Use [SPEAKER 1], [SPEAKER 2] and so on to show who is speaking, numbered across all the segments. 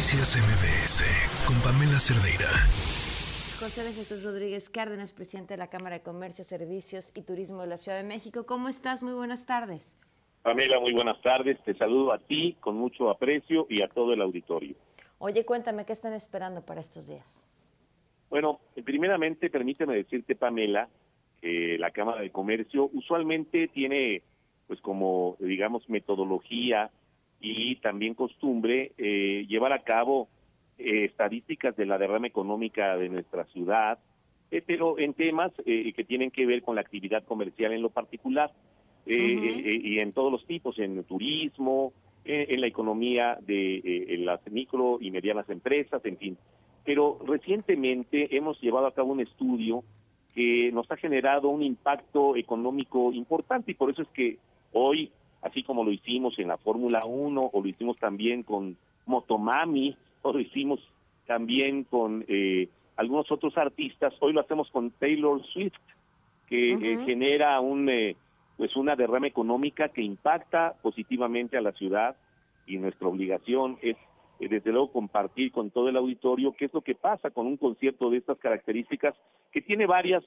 [SPEAKER 1] Noticias MBS con Pamela Cerdeira.
[SPEAKER 2] José de Jesús Rodríguez Cárdenas, presidente de la Cámara de Comercio, Servicios y Turismo de la Ciudad de México. ¿Cómo estás? Muy buenas tardes.
[SPEAKER 3] Pamela, muy buenas tardes. Te saludo a ti con mucho aprecio y a todo el auditorio.
[SPEAKER 2] Oye, cuéntame, ¿qué están esperando para estos días?
[SPEAKER 3] Bueno, primeramente permíteme decirte, Pamela, que la Cámara de Comercio usualmente tiene, pues como digamos, metodología y también costumbre eh, llevar a cabo eh, estadísticas de la derrama económica de nuestra ciudad, eh, pero en temas que tienen que ver con la actividad comercial en lo particular y en todos los tipos, en turismo, en la economía de las micro y medianas empresas, en fin. Pero recientemente hemos llevado a cabo un estudio que nos ha generado un impacto económico importante y por eso es que hoy así como lo hicimos en la Fórmula 1 o lo hicimos también con Motomami o lo hicimos también con eh, algunos otros artistas, hoy lo hacemos con Taylor Swift, que eh, genera un eh, pues una derrama económica que impacta positivamente a la ciudad y nuestra obligación es desde luego compartir con todo el auditorio qué es lo que pasa con un concierto de estas características que tiene varias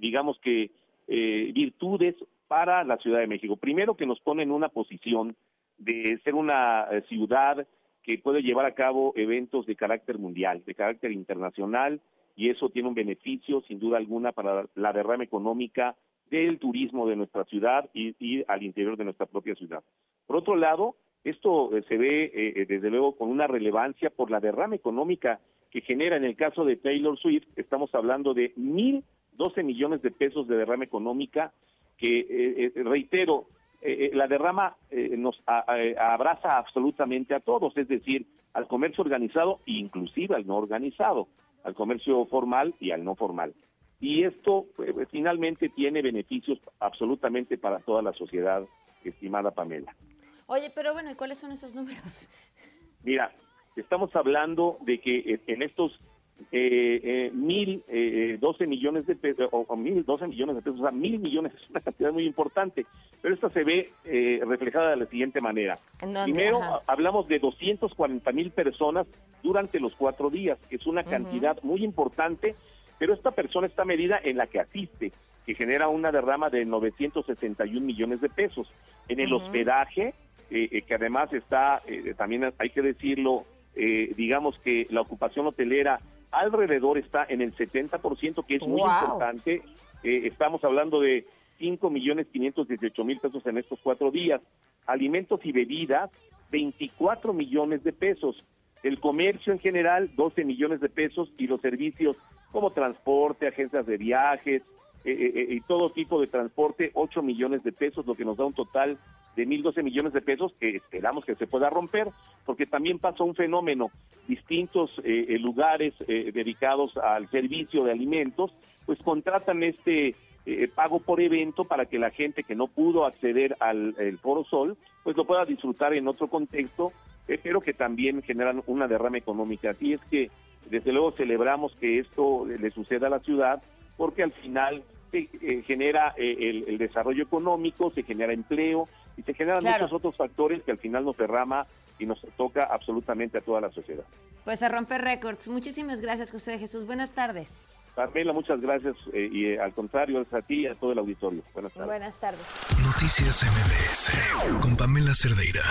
[SPEAKER 3] digamos que virtudes para la Ciudad de México. Primero que nos pone en una posición de ser una eh, ciudad que puede llevar a cabo eventos de carácter mundial, de carácter internacional, y eso tiene un beneficio, sin duda alguna, para la derrama económica del turismo de nuestra ciudad y, al interior de nuestra propia ciudad. Por otro lado, esto eh, se ve eh, desde luego con una relevancia por la derrama económica que genera en el caso de Taylor Swift, estamos hablando de mil doce millones de pesos de derrama económica que, eh, eh, reitero, eh, la derrama nos abraza absolutamente a todos, es decir, al comercio organizado e inclusive al no organizado, al comercio formal y al no formal. Y esto pues, finalmente tiene beneficios absolutamente para toda la sociedad, estimada Pamela.
[SPEAKER 2] Oye, pero bueno, ¿y cuáles son esos números?
[SPEAKER 3] Mira, estamos hablando de que en estos eh, eh, mil eh, doce millones de pesos, o, mil doce millones de pesos, o sea, mil millones es una cantidad muy importante, pero esta se ve eh, reflejada de la siguiente manera. Primero, hablamos de 240 mil personas durante los cuatro días, que es una cantidad muy importante, pero esta persona está medida en la que asiste, que genera una derrama de 961 millones de pesos. En el hospedaje, que además está, también hay que decirlo, digamos que la ocupación hotelera alrededor está en el 70%, que es muy importante. Eh, estamos hablando de 5 millones 518 mil pesos en estos cuatro días. Alimentos y bebidas, 24 millones de pesos. El comercio en general, 12 millones de pesos. Y los servicios como transporte, agencias de viajes eh, eh, y todo tipo de transporte, 8 millones de pesos, lo que nos da un total de 1.012 millones de pesos que esperamos que se pueda romper, porque también pasa un fenómeno, distintos eh, eh, lugares eh, dedicados al servicio de alimentos, pues contratan este pago por evento para que la gente que no pudo acceder al Foro Sol, pues lo pueda disfrutar en otro contexto, pero que también generan una derrama económica. Así es que, desde luego, celebramos que esto le suceda a la ciudad, porque al final se genera el desarrollo económico, se genera empleo, y se generan muchos otros factores que al final nos derrama y nos toca absolutamente a toda la sociedad.
[SPEAKER 2] Pues a romper récords. Muchísimas gracias, José de Jesús. Buenas tardes.
[SPEAKER 3] Pamela, muchas gracias y eh, al contrario, es a ti y a todo el auditorio. Buenas tardes.
[SPEAKER 2] Buenas tardes.
[SPEAKER 1] Noticias MBS con Pamela Cerdeira.